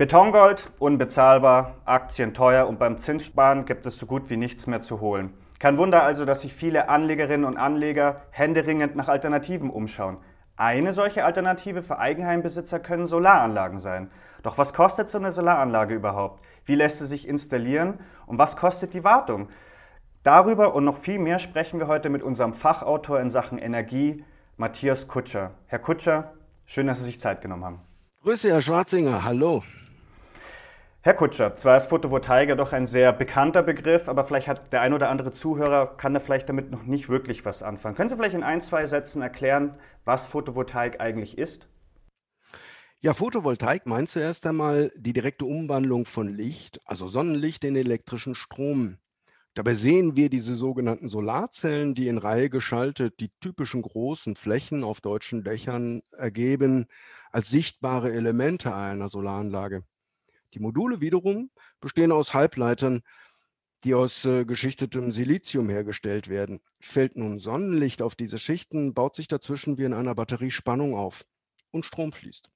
Betongold unbezahlbar, Aktien teuer und beim Zinssparen gibt es so gut wie nichts mehr zu holen. Kein Wunder also, dass sich viele Anlegerinnen und Anleger händeringend nach Alternativen umschauen. Eine solche Alternative für Eigenheimbesitzer können Solaranlagen sein. Doch was kostet so eine Solaranlage überhaupt? Wie lässt sie sich installieren und was kostet die Wartung? Darüber und noch viel mehr sprechen wir heute mit unserem Fachautor in Sachen Energie, Matthias Kutscher. Herr Kutscher, schön, dass Sie sich Zeit genommen haben. Grüße, Herr Schwarzinger. Hallo. Herr Kutscher, zwar ist Photovoltaik ja doch ein sehr bekannter Begriff, aber vielleicht hat der ein oder andere Zuhörer, kann da vielleicht damit noch nicht wirklich was anfangen. Können Sie vielleicht in ein, zwei Sätzen erklären, was Photovoltaik eigentlich ist? Ja, Photovoltaik meint zuerst einmal die direkte Umwandlung von Licht, also Sonnenlicht, in elektrischen Strom. Dabei sehen wir diese sogenannten Solarzellen, die in Reihe geschaltet die typischen großen Flächen auf deutschen Dächern ergeben, als sichtbare Elemente einer Solaranlage. Die Module wiederum bestehen aus Halbleitern, die aus äh, geschichtetem Silizium hergestellt werden. Fällt nun Sonnenlicht auf diese Schichten, baut sich dazwischen wie in einer Batterie Spannung auf und Strom fließt.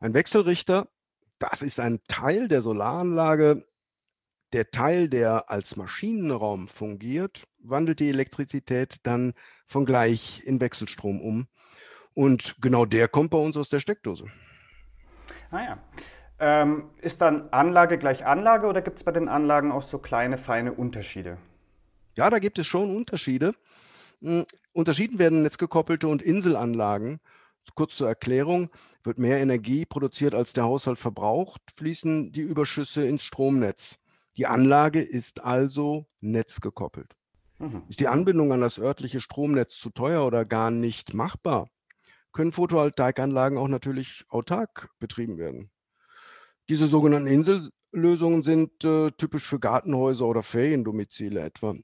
Ein Wechselrichter, das ist ein Teil der Solaranlage. Der Teil, der als Maschinenraum fungiert, wandelt die Elektrizität dann von gleich in Wechselstrom um. Und genau der kommt bei uns aus der Steckdose. Ah ja. Ähm, ist dann Anlage gleich Anlage oder gibt es bei den Anlagen auch so kleine, feine Unterschiede? Ja, da gibt es schon Unterschiede. Hm, unterschieden werden netzgekoppelte und Inselanlagen. Kurz zur Erklärung, wird mehr Energie produziert, als der Haushalt verbraucht, fließen die Überschüsse ins Stromnetz. Die Anlage ist also netzgekoppelt. Mhm. Ist die Anbindung an das örtliche Stromnetz zu teuer oder gar nicht machbar, können Photovoltaikanlagen auch natürlich autark betrieben werden. Diese sogenannten Insellösungen sind äh, typisch für Gartenhäuser oder Feriendomizile etwa.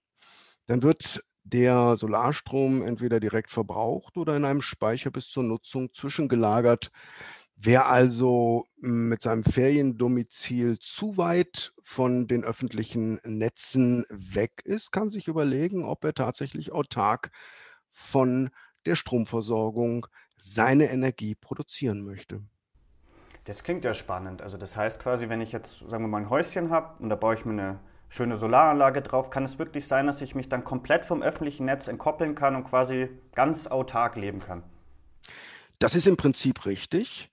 Dann wird der Solarstrom entweder direkt verbraucht oder in einem Speicher bis zur Nutzung zwischengelagert. Wer also mit seinem Feriendomizil zu weit von den öffentlichen Netzen weg ist, kann sich überlegen, ob er tatsächlich autark von der Stromversorgung seine Energie produzieren möchte. Das klingt ja spannend. Also das heißt quasi, wenn ich jetzt, sagen wir mal, ein Häuschen habe und da baue ich mir eine schöne Solaranlage drauf, kann es wirklich sein, dass ich mich dann komplett vom öffentlichen Netz entkoppeln kann und quasi ganz autark leben kann. Das ist im Prinzip richtig.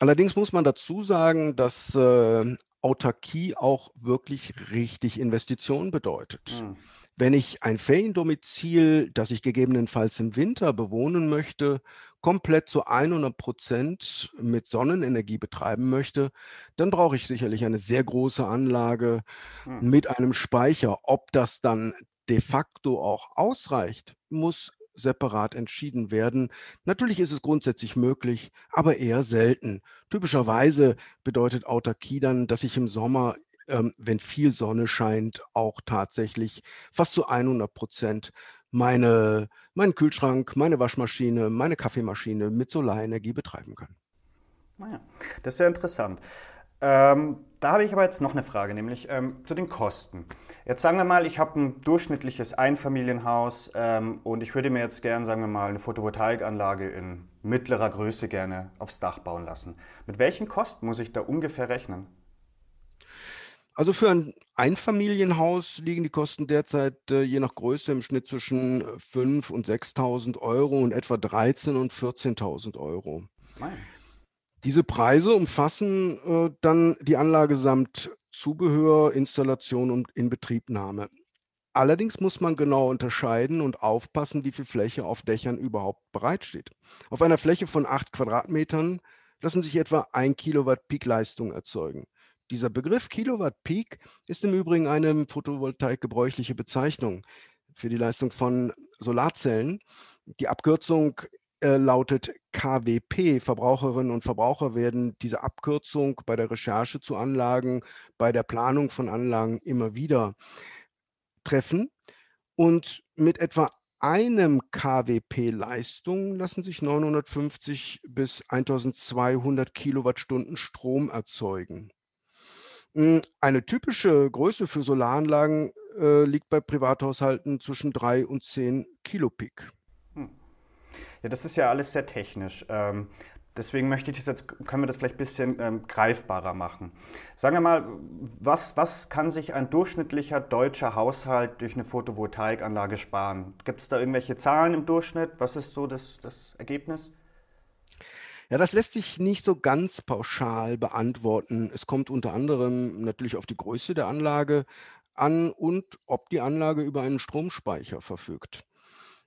Allerdings muss man dazu sagen, dass äh, Autarkie auch wirklich richtig Investitionen bedeutet. Mhm. Wenn ich ein Feriendomizil, das ich gegebenenfalls im Winter bewohnen möchte, komplett zu 100 Prozent mit Sonnenenergie betreiben möchte, dann brauche ich sicherlich eine sehr große Anlage hm. mit einem Speicher. Ob das dann de facto auch ausreicht, muss separat entschieden werden. Natürlich ist es grundsätzlich möglich, aber eher selten. Typischerweise bedeutet Autarkie dann, dass ich im Sommer ähm, wenn viel Sonne scheint, auch tatsächlich fast zu 100 Prozent meine, meinen Kühlschrank, meine Waschmaschine, meine Kaffeemaschine mit Solarenergie betreiben kann. Naja, ah das ist sehr interessant. Ähm, da habe ich aber jetzt noch eine Frage, nämlich ähm, zu den Kosten. Jetzt sagen wir mal, ich habe ein durchschnittliches Einfamilienhaus ähm, und ich würde mir jetzt gerne, sagen wir mal, eine Photovoltaikanlage in mittlerer Größe gerne aufs Dach bauen lassen. Mit welchen Kosten muss ich da ungefähr rechnen? Also für ein Einfamilienhaus liegen die Kosten derzeit äh, je nach Größe im Schnitt zwischen 5.000 und 6.000 Euro und etwa 13.000 und 14.000 Euro. Nein. Diese Preise umfassen äh, dann die Anlage samt Zubehör, Installation und Inbetriebnahme. Allerdings muss man genau unterscheiden und aufpassen, wie viel Fläche auf Dächern überhaupt bereitsteht. Auf einer Fläche von 8 Quadratmetern lassen sich etwa 1 Kilowatt Peak-Leistung erzeugen. Dieser Begriff Kilowatt Peak ist im Übrigen eine Photovoltaik gebräuchliche Bezeichnung für die Leistung von Solarzellen. Die Abkürzung äh, lautet KWP. Verbraucherinnen und Verbraucher werden diese Abkürzung bei der Recherche zu Anlagen, bei der Planung von Anlagen immer wieder treffen. Und mit etwa einem KWP Leistung lassen sich 950 bis 1200 Kilowattstunden Strom erzeugen. Hm, eine typische Größe für Solaranlagen äh, liegt bei Privathaushalten zwischen 3 und 10 Kilopik. Hm. Ja, das ist ja alles sehr technisch. Ähm, Deswegen möchte ich das jetzt, können wir das vielleicht ein bisschen ähm, greifbarer machen. Sagen wir mal, was, was kann sich ein durchschnittlicher deutscher Haushalt durch eine Photovoltaikanlage sparen? Gibt es da irgendwelche Zahlen im Durchschnitt? Was ist so das, das Ergebnis? Ja, das lässt sich nicht so ganz pauschal beantworten. Es kommt unter anderem natürlich auf die Größe der Anlage an und ob die Anlage über einen Stromspeicher verfügt.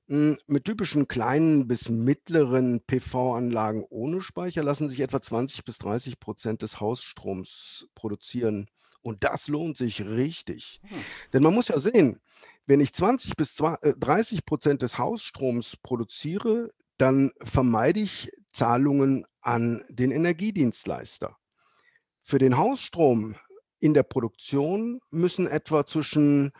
Hm, mit typischen kleinen bis mittleren PV-Anlagen ohne Speicher lassen sich etwa 20 bis 30 Prozent des Hausstroms produzieren. Und das lohnt sich richtig. Hm. Denn man muss ja sehen, wenn ich 20 bis 30 äh, Prozent des Hausstroms produziere, dann vermeide ich Zahlungen an den Energiedienstleister. Für den Hausstrom in der Produktion müssen etwa zwischen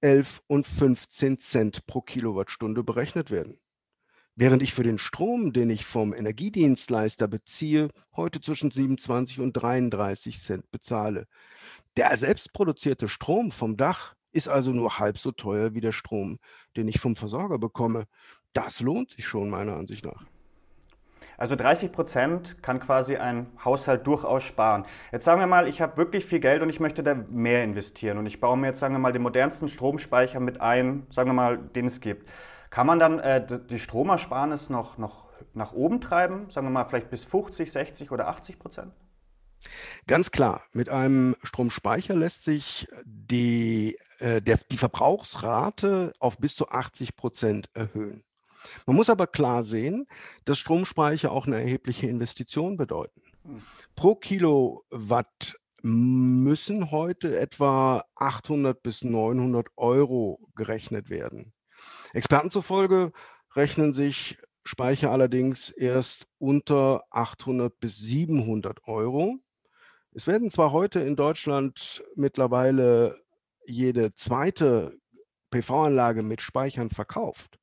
11 und 15 Cent pro Kilowattstunde berechnet werden. Während ich für den Strom, den ich vom Energiedienstleister beziehe, heute zwischen 27 und 33 Cent bezahle. Der selbstproduzierte Strom vom Dach ist also nur halb so teuer wie der Strom, den ich vom Versorger bekomme. Das lohnt sich schon meiner Ansicht nach. Also 30 Prozent kann quasi ein Haushalt durchaus sparen. Jetzt sagen wir mal, ich habe wirklich viel Geld und ich möchte da mehr investieren und ich baue mir jetzt, sagen wir mal, den modernsten Stromspeicher mit ein, sagen wir mal, den es gibt. Kann man dann äh, die Stromersparnis noch, noch nach oben treiben, sagen wir mal vielleicht bis 50, 60 oder 80 Prozent? Ganz klar, mit einem Stromspeicher lässt sich die, äh, der, die Verbrauchsrate auf bis zu 80 Prozent erhöhen. Man muss aber klar sehen, dass Stromspeicher auch eine erhebliche Investition bedeuten. Pro Kilowatt müssen heute etwa 800 bis 900 Euro gerechnet werden. Experten zufolge rechnen sich Speicher allerdings erst unter 800 bis 700 Euro. Es werden zwar heute in Deutschland mittlerweile jede zweite PV-Anlage mit Speichern verkauft,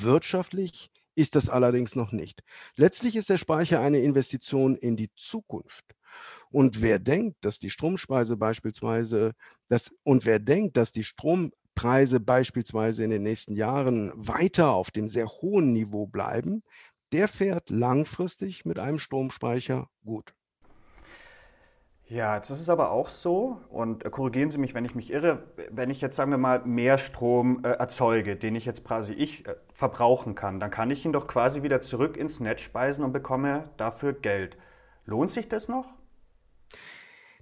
Wirtschaftlich ist das allerdings noch nicht. Letztlich ist der Speicher eine Investition in die Zukunft. Und wer denkt, dass die Stromspeise beispielsweise, das, und wer denkt, dass die Strompreise beispielsweise in den nächsten Jahren weiter auf dem sehr hohen Niveau bleiben, der fährt langfristig mit einem Stromspeicher gut. Ja, jetzt ist es aber auch so, und äh, korrigieren Sie mich, wenn ich mich irre, wenn ich jetzt, sagen wir mal, mehr Strom äh, erzeuge, den ich jetzt quasi ich äh, verbrauchen kann, dann kann ich ihn doch quasi wieder zurück ins Netz speisen und bekomme dafür Geld. Lohnt sich das noch?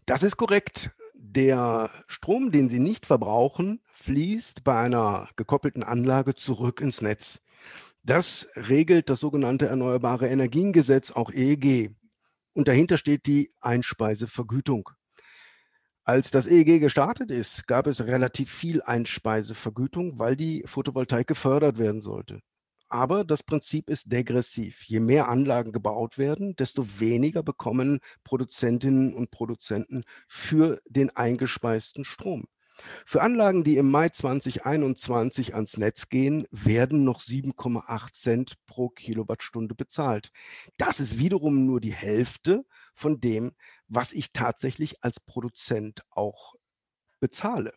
Das ist korrekt. Der Strom, den Sie nicht verbrauchen, fließt bei einer gekoppelten Anlage zurück ins Netz. Das regelt das sogenannte Erneuerbare Energiengesetz, auch EEG und dahinter steht die Einspeisevergütung. Als das EEG gestartet ist, gab es relativ viel Einspeisevergütung, weil die Photovoltaik gefördert werden sollte. Aber das Prinzip ist degressiv. Je mehr Anlagen gebaut werden, desto weniger bekommen Produzentinnen und Produzenten für den eingespeisten Strom. Für Anlagen, die im Mai 2021 ans Netz gehen, werden noch 7,8 Cent pro Kilowattstunde bezahlt. Das ist wiederum nur die Hälfte von dem, was ich tatsächlich als Produzent auch bezahle.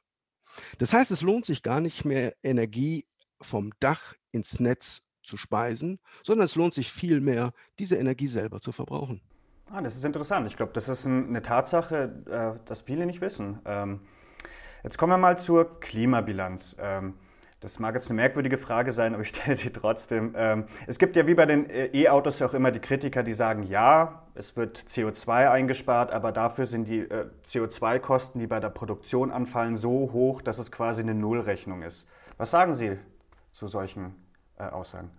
Das heißt, es lohnt sich gar nicht mehr, Energie vom Dach ins Netz zu speisen, sondern es lohnt sich vielmehr, diese Energie selber zu verbrauchen. Ah, das ist interessant. Ich glaube, das ist eine Tatsache, äh, dass viele nicht wissen. Ähm, Jetzt kommen wir mal zur Klimabilanz. Ähm, das mag jetzt eine merkwürdige Frage sein, aber ich stelle sie trotzdem. Ähm, es gibt ja wie bei den äh, E-Autos auch immer die Kritiker, die sagen, ja, es wird CO2 eingespart, aber dafür sind die äh, CO2-Kosten, die bei der Produktion anfallen, so hoch, dass es quasi eine Nullrechnung ist. Was sagen Sie zu solchen äh, Aussagen?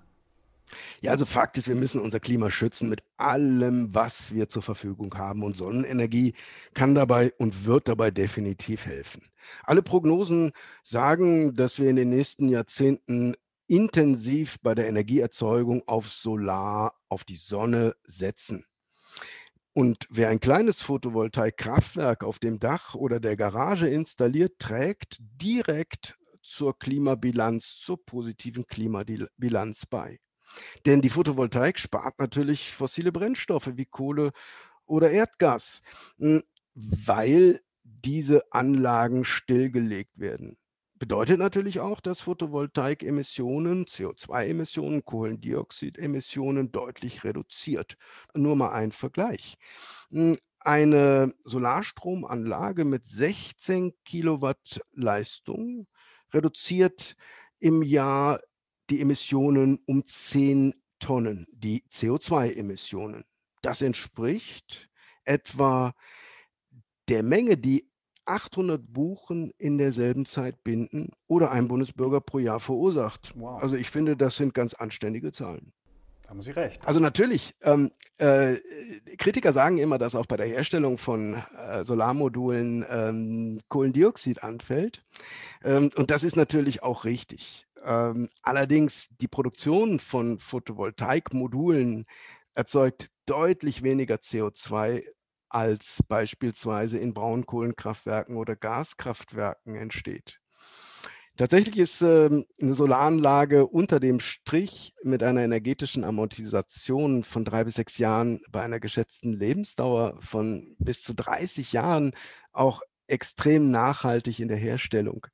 Ja, also Fakt ist, wir müssen unser Klima schützen mit allem, was wir zur Verfügung haben. Und Sonnenenergie kann dabei und wird dabei definitiv helfen. Alle Prognosen sagen, dass wir in den nächsten Jahrzehnten intensiv bei der Energieerzeugung auf Solar, auf die Sonne setzen. Und wer ein kleines Photovoltaikkraftwerk auf dem Dach oder der Garage installiert, trägt direkt zur Klimabilanz, zur positiven Klimabilanz bei. Denn die Photovoltaik spart natürlich fossile Brennstoffe wie Kohle oder Erdgas, hm, weil diese Anlagen stillgelegt werden. Bedeutet natürlich auch, dass Photovoltaik-Emissionen, CO2-Emissionen, Kohlendioxidemissionen deutlich reduziert. Nur mal ein Vergleich. Hm, eine Solarstromanlage mit 16 Kilowatt Leistung reduziert im Jahr die Emissionen um 10 Tonnen, die CO2-Emissionen. Das entspricht etwa der Menge, die 800 Buchen in derselben Zeit binden oder ein Bundesbürger pro Jahr verursacht. Wow. Also ich finde, das sind ganz anständige Zahlen. Haben Sie recht. Also natürlich, ähm, äh, Kritiker sagen immer, dass auch bei der Herstellung von äh, Solarmodulen ähm, Kohlendioxid anfällt. Ähm, und das ist natürlich auch richtig. Ähm, allerdings die Produktion von Photovoltaikmodulen erzeugt deutlich weniger CO2 als beispielsweise in Braunkohlenkraftwerken oder Gaskraftwerken entsteht. Tatsächlich ist ähm, eine Solaranlage unter dem Strich mit einer energetischen Amortisation von drei bis sechs Jahren bei einer geschätzten Lebensdauer von bis zu 30 Jahren auch extrem nachhaltig in der Herstellung.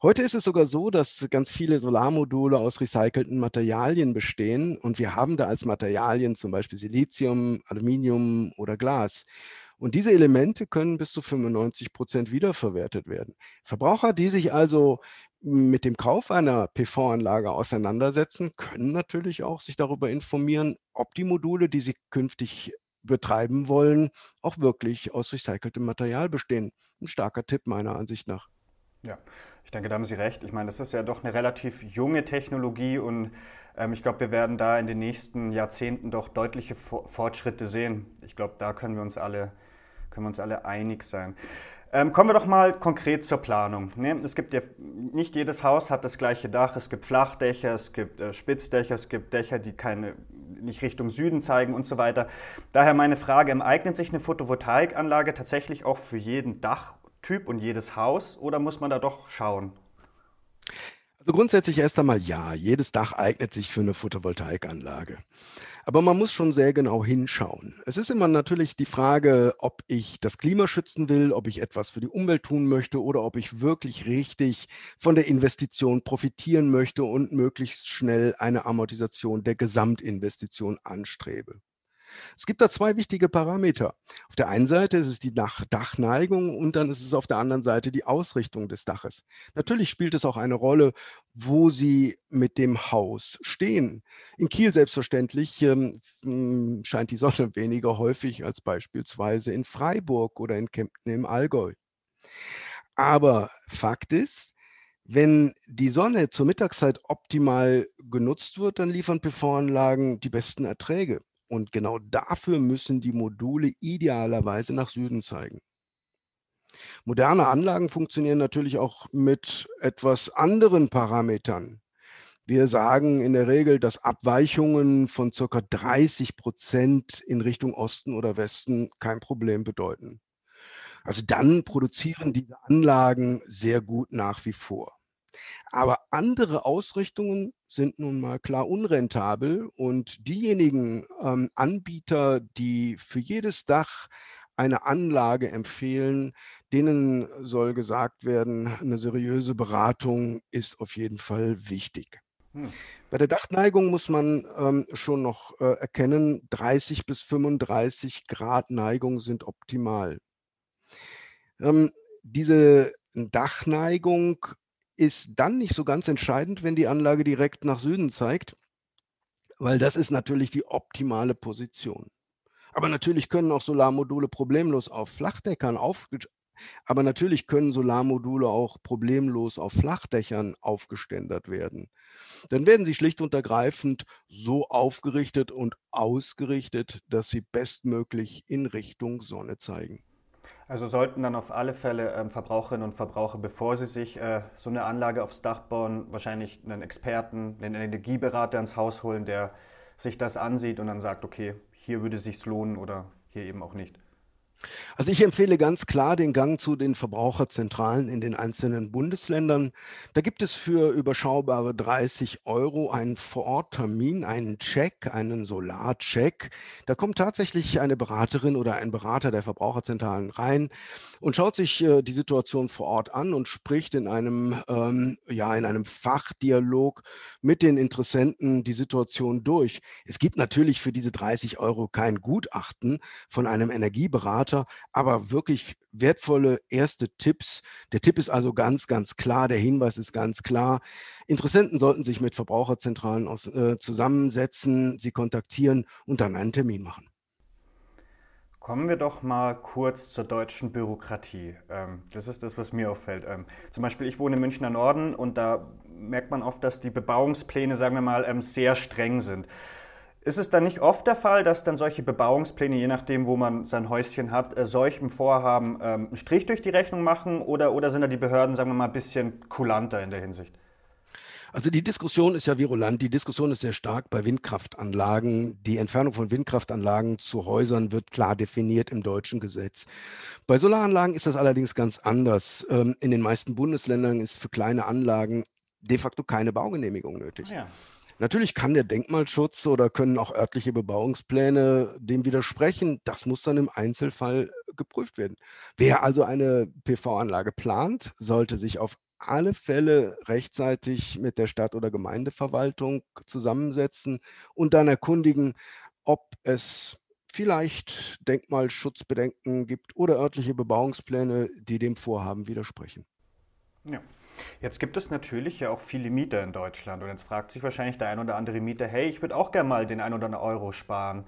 Heute ist es sogar so, dass ganz viele Solarmodule aus recycelten Materialien bestehen und wir haben da als Materialien zum Beispiel Silizium, Aluminium oder Glas. Und diese Elemente können bis zu 95 Prozent wiederverwertet werden. Verbraucher, die sich also mit dem Kauf einer PV-Anlage auseinandersetzen, können natürlich auch sich darüber informieren, ob die Module, die sie künftig betreiben wollen, auch wirklich aus recyceltem Material bestehen. Ein starker Tipp meiner Ansicht nach. Ja, ich denke, da haben Sie recht. Ich meine, das ist ja doch eine relativ junge Technologie und ähm, ich glaube, wir werden da in den nächsten Jahrzehnten doch deutliche Fortschritte sehen. Ich glaube, da können wir uns alle, können wir uns alle einig sein. Ähm, kommen wir doch mal konkret zur Planung. Ne? Es gibt ja, nicht jedes Haus hat das gleiche Dach. Es gibt Flachdächer, es gibt äh, Spitzdächer, es gibt Dächer, die keine, nicht Richtung Süden zeigen und so weiter. Daher meine Frage, eignet sich eine Photovoltaikanlage tatsächlich auch für jeden Dach- Typ und jedes Haus oder muss man da doch schauen? Also grundsätzlich erst einmal ja, jedes Dach eignet sich für eine Photovoltaikanlage. Aber man muss schon sehr genau hinschauen. Es ist immer natürlich die Frage, ob ich das Klima schützen will, ob ich etwas für die Umwelt tun möchte oder ob ich wirklich richtig von der Investition profitieren möchte und möglichst schnell eine Amortisation der Gesamtinvestition anstrebe. Es gibt da zwei wichtige Parameter. Auf der einen Seite ist es die Dach Dachneigung und dann ist es auf der anderen Seite die Ausrichtung des Daches. Natürlich spielt es auch eine Rolle, wo Sie mit dem Haus stehen. In Kiel selbstverständlich ähm, hm, scheint die Sonne weniger häufig als beispielsweise in Freiburg oder in Kempten im Allgäu. Aber Fakt ist, wenn die Sonne zur Mittagszeit optimal genutzt wird, dann liefern PV-Anlagen die besten Erträge. Und genau dafür müssen die Module idealerweise nach Süden zeigen. Moderne Anlagen funktionieren natürlich auch mit etwas anderen Parametern. Wir sagen in der Regel, dass Abweichungen von ca. 30 Prozent in Richtung Osten oder Westen kein Problem bedeuten. Also dann produzieren diese Anlagen sehr gut nach wie vor. Aber andere Ausrichtungen sind nun mal klar unrentabel und diejenigen ähm, Anbieter, die für jedes Dach eine Anlage empfehlen, denen soll gesagt werden, eine seriöse Beratung ist auf jeden Fall wichtig. Hm. Bei der Dachneigung muss man ähm, schon noch äh, erkennen, 30 bis 35 Grad Neigung sind optimal. Ähm, diese Dachneigung ist dann nicht so ganz entscheidend, wenn die Anlage direkt nach Süden zeigt, weil das ist natürlich die optimale Position. Aber natürlich können auch Solarmodule problemlos auf Flachdeckern auf, aber natürlich können Solarmodule auch problemlos auf Flachdächern aufgeständert werden. Dann werden sie schlicht und ergreifend so aufgerichtet und ausgerichtet, dass sie bestmöglich in Richtung Sonne zeigen. Also sollten dann auf alle Fälle ähm, Verbraucherinnen und Verbraucher, bevor sie sich äh, so eine Anlage aufs Dach bauen, wahrscheinlich einen Experten, einen Energieberater ins Haus holen, der sich das ansieht und dann sagt, okay, hier würde es sich lohnen oder hier eben auch nicht. Also ich empfehle ganz klar den Gang zu den Verbraucherzentralen in den einzelnen Bundesländern. Da gibt es für überschaubare 30 Euro einen Vororttermin, einen Check, einen Solarcheck. Da kommt tatsächlich eine Beraterin oder ein Berater der Verbraucherzentralen rein und schaut sich äh, die Situation vor Ort an und spricht in einem, ähm, ja, in einem Fachdialog mit den Interessenten die Situation durch. Es gibt natürlich für diese 30 Euro kein Gutachten von einem Energieberater Berater, aber wirklich wertvolle erste Tipps. Der Tipp ist also ganz, ganz klar, der Hinweis ist ganz klar. Interessenten sollten sich mit Verbraucherzentralen aus, äh, zusammensetzen, sie kontaktieren und dann einen Termin machen. Kommen wir doch mal kurz zur deutschen Bürokratie. Ähm, das ist das, was mir auffällt. Ähm, zum Beispiel, ich wohne im Münchner Norden und da merkt man oft, dass die Bebauungspläne, sagen wir mal, ähm, sehr streng sind. Ist es dann nicht oft der Fall, dass dann solche Bebauungspläne, je nachdem, wo man sein Häuschen hat, äh, solchem Vorhaben ähm, einen Strich durch die Rechnung machen oder, oder sind da die Behörden, sagen wir mal, ein bisschen kulanter in der Hinsicht? Also die Diskussion ist ja virulent. Die Diskussion ist sehr stark bei Windkraftanlagen. Die Entfernung von Windkraftanlagen zu Häusern wird klar definiert im deutschen Gesetz. Bei Solaranlagen ist das allerdings ganz anders. Ähm, in den meisten Bundesländern ist für kleine Anlagen de facto keine Baugenehmigung nötig. Ah ja. Natürlich kann der Denkmalschutz oder können auch örtliche Bebauungspläne dem widersprechen. Das muss dann im Einzelfall geprüft werden. Wer also eine PV-Anlage plant, sollte sich auf alle Fälle rechtzeitig mit der Stadt- oder Gemeindeverwaltung zusammensetzen und dann erkundigen, ob es vielleicht Denkmalschutzbedenken gibt oder örtliche Bebauungspläne, die dem Vorhaben widersprechen. Ja. Jetzt gibt es natürlich ja auch viele Mieter in Deutschland und jetzt fragt sich wahrscheinlich der ein oder andere Mieter, hey, ich würde auch gerne mal den ein oder anderen Euro sparen.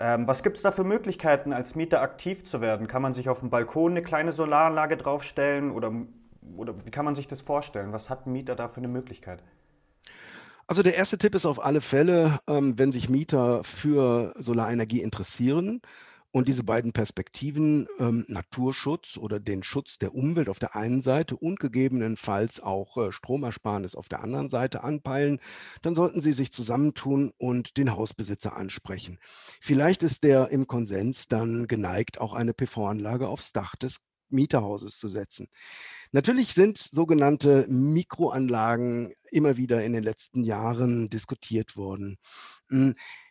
Ähm, was gibt es da für Möglichkeiten, als Mieter aktiv zu werden? Kann man sich auf dem Balkon eine kleine Solaranlage draufstellen oder, oder wie kann man sich das vorstellen? Was hat ein Mieter da für eine Möglichkeit? Also der erste Tipp ist auf alle Fälle, ähm, wenn sich Mieter für Solarenergie interessieren, und diese beiden Perspektiven, ähm, Naturschutz oder den Schutz der Umwelt auf der einen Seite und gegebenenfalls auch äh, Stromersparnis auf der anderen Seite anpeilen, dann sollten Sie sich zusammentun und den Hausbesitzer ansprechen. Vielleicht ist der im Konsens dann geneigt, auch eine PV-Anlage aufs Dach des Mieterhauses zu setzen. Natürlich sind sogenannte Mikroanlagen immer wieder in den letzten Jahren diskutiert worden.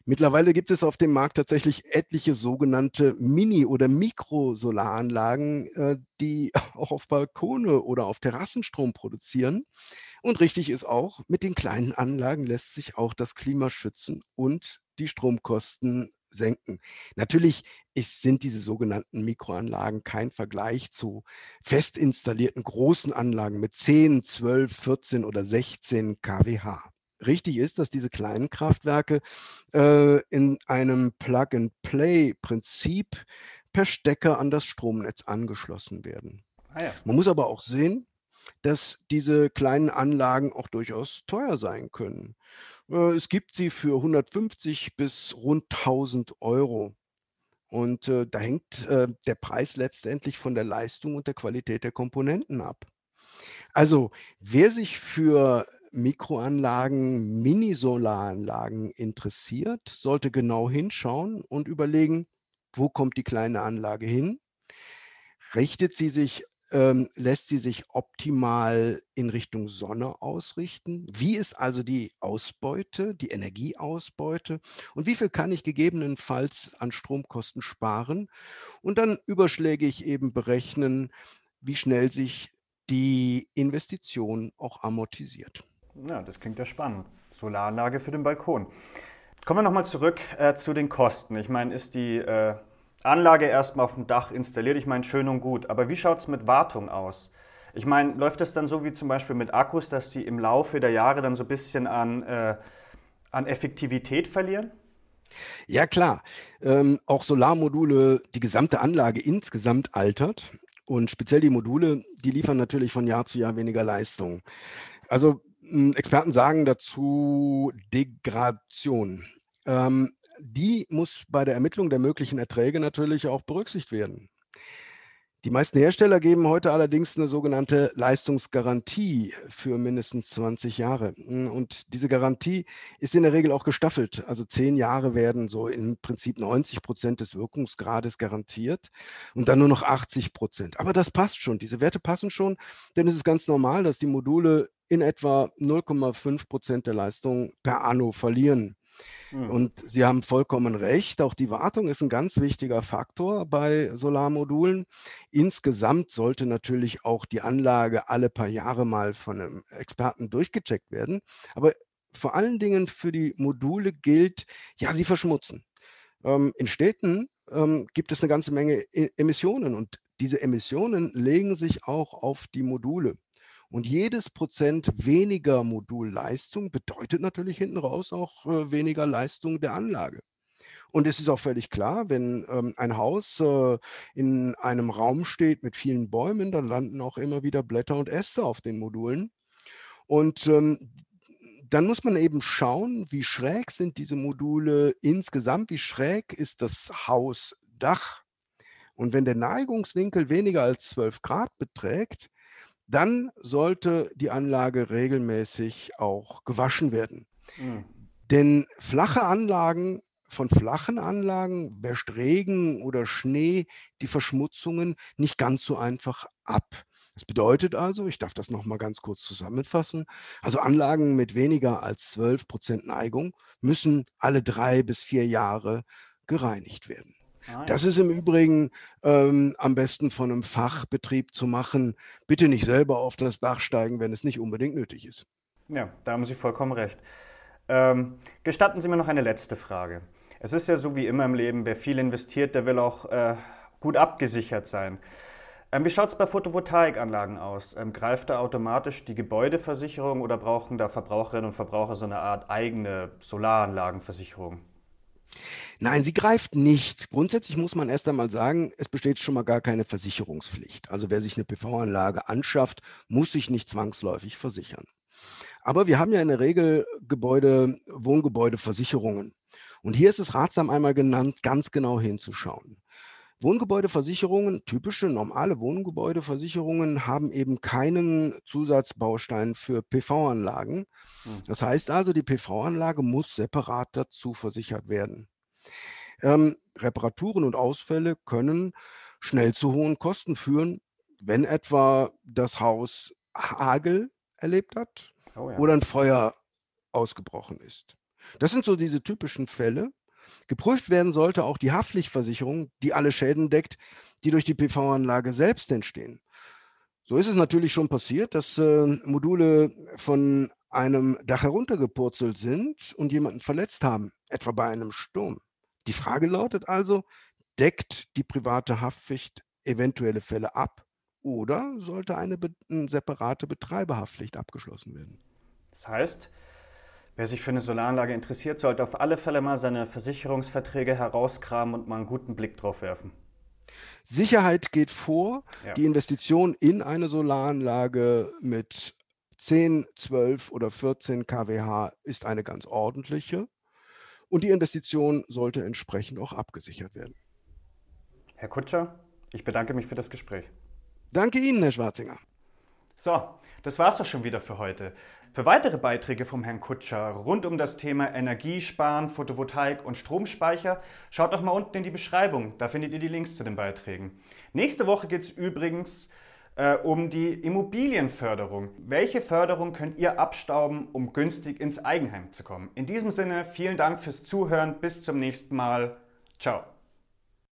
Mittlerweile gibt es auf dem Markt tatsächlich etliche sogenannte Mini- oder Mikrosolaranlagen, äh, die auch auf Balkone oder auf Terrassen Strom produzieren. Und richtig ist auch, mit den kleinen Anlagen lässt sich auch das Klima schützen und die Stromkosten senken. Natürlich ist, sind diese sogenannten Mikroanlagen kein Vergleich zu fest installierten großen Anlagen mit 10, 12, 14 oder 16 kWh richtig ist, dass diese kleinen Kraftwerke äh, in einem Plug-and-Play-Prinzip per Stecker an das Stromnetz angeschlossen werden. Ah ja. Man muss aber auch sehen, dass diese kleinen Anlagen auch durchaus teuer sein können. Äh, es gibt sie für 150 bis rund 1000 Euro. Und äh, da hängt äh, der Preis letztendlich von der Leistung und der Qualität der Komponenten ab. Also wer sich für Mikroanlagen, Mini-Solaranlagen interessiert, sollte genau hinschauen und überlegen, wo kommt die kleine Anlage hin? Richtet sie sich, ähm, lässt sie sich optimal in Richtung Sonne ausrichten? Wie ist also die Ausbeute, die Energieausbeute? Und wie viel kann ich gegebenenfalls an Stromkosten sparen? Und dann überschlägig eben berechnen, wie schnell sich die Investition auch amortisiert. Ja, das klingt ja spannend. Solaranlage für den Balkon. Kommen wir nochmal zurück äh, zu den Kosten. Ich meine, ist die äh, Anlage erstmal auf dem Dach installiert? Ich meine, schön und gut. Aber wie schaut es mit Wartung aus? Ich meine, läuft es dann so wie zum Beispiel mit Akkus, dass die im Laufe der Jahre dann so ein bisschen an, äh, an Effektivität verlieren? Ja, klar. Ähm, auch Solarmodule, die gesamte Anlage insgesamt altert. Und speziell die Module, die liefern natürlich von Jahr zu Jahr weniger Leistung. Also Experten sagen dazu Degradation. Ähm, die muss bei der Ermittlung der möglichen Erträge natürlich auch berücksichtigt werden. Die meisten Hersteller geben heute allerdings eine sogenannte Leistungsgarantie für mindestens 20 Jahre. Und diese Garantie ist in der Regel auch gestaffelt. Also zehn Jahre werden so im Prinzip 90 Prozent des Wirkungsgrades garantiert und dann nur noch 80 Prozent. Aber das passt schon. Diese Werte passen schon, denn es ist ganz normal, dass die Module in etwa 0,5 Prozent der Leistung per Anno verlieren. Mhm. Und Sie haben vollkommen recht, auch die Wartung ist ein ganz wichtiger Faktor bei Solarmodulen. Insgesamt sollte natürlich auch die Anlage alle paar Jahre mal von einem Experten durchgecheckt werden. Aber vor allen Dingen für die Module gilt, ja, sie verschmutzen. Ähm, in Städten ähm, gibt es eine ganze Menge e Emissionen und diese Emissionen legen sich auch auf die Module. Und jedes Prozent weniger Modulleistung bedeutet natürlich hinten raus auch äh, weniger Leistung der Anlage. Und es ist auch völlig klar, wenn ähm, ein Haus äh, in einem Raum steht mit vielen Bäumen, dann landen auch immer wieder Blätter und Äste auf den Modulen. Und ähm, dann muss man eben schauen, wie schräg sind diese Module insgesamt, wie schräg ist das Hausdach. Und wenn der Neigungswinkel weniger als 12 Grad beträgt, dann sollte die Anlage regelmäßig auch gewaschen werden. Mhm. Denn flache Anlagen, von flachen Anlagen wäscht Regen oder Schnee die Verschmutzungen nicht ganz so einfach ab. Das bedeutet also, ich darf das nochmal ganz kurz zusammenfassen, also Anlagen mit weniger als 12 Prozent Neigung müssen alle drei bis vier Jahre gereinigt werden. Ah, das ist im Übrigen ähm, am besten von einem Fachbetrieb zu machen. Bitte nicht selber auf das Dach steigen, wenn es nicht unbedingt nötig ist. Ja, da haben Sie vollkommen recht. Ähm, gestatten Sie mir noch eine letzte Frage. Es ist ja so wie immer im Leben, wer viel investiert, der will auch äh, gut abgesichert sein. Ähm, wie schaut es bei Photovoltaikanlagen aus? Ähm, greift da automatisch die Gebäudeversicherung oder brauchen da Verbraucherinnen und Verbraucher so eine Art eigene Solaranlagenversicherung? Nein, sie greift nicht. Grundsätzlich muss man erst einmal sagen, es besteht schon mal gar keine Versicherungspflicht. Also wer sich eine PV-Anlage anschafft, muss sich nicht zwangsläufig versichern. Aber wir haben ja in der Regel Gebäude, Wohngebäudeversicherungen. Und hier ist es ratsam einmal genannt, ganz genau hinzuschauen. Wohngebäudeversicherungen, typische normale Wohngebäudeversicherungen, haben eben keinen Zusatzbaustein für PV-Anlagen. Hm. Das heißt also, die PV-Anlage muss separat dazu versichert werden. Ähm, Reparaturen und Ausfälle können schnell zu hohen Kosten führen, wenn etwa das Haus Hagel erlebt hat oh ja. oder ein Feuer ausgebrochen ist. Das sind so diese typischen Fälle. Geprüft werden sollte auch die Haftpflichtversicherung, die alle Schäden deckt, die durch die PV-Anlage selbst entstehen. So ist es natürlich schon passiert, dass äh, Module von einem Dach heruntergepurzelt sind und jemanden verletzt haben, etwa bei einem Sturm. Die Frage lautet also, deckt die private Haftpflicht eventuelle Fälle ab oder sollte eine, eine separate Betreiberhaftpflicht abgeschlossen werden? Das heißt, Wer sich für eine Solaranlage interessiert, sollte auf alle Fälle mal seine Versicherungsverträge herauskramen und mal einen guten Blick drauf werfen. Sicherheit geht vor. Ja. Die Investition in eine Solaranlage mit 10, 12 oder 14 kWh ist eine ganz ordentliche. Und die Investition sollte entsprechend auch abgesichert werden. Herr Kutscher, ich bedanke mich für das Gespräch. Danke Ihnen, Herr Schwarzinger. So, das war's doch schon wieder für heute. Für weitere Beiträge vom Herrn Kutscher rund um das Thema Energiesparen, Photovoltaik und Stromspeicher schaut doch mal unten in die Beschreibung. Da findet ihr die Links zu den Beiträgen. Nächste Woche geht es übrigens äh, um die Immobilienförderung. Welche Förderung könnt ihr abstauben, um günstig ins Eigenheim zu kommen? In diesem Sinne, vielen Dank fürs Zuhören. Bis zum nächsten Mal. Ciao.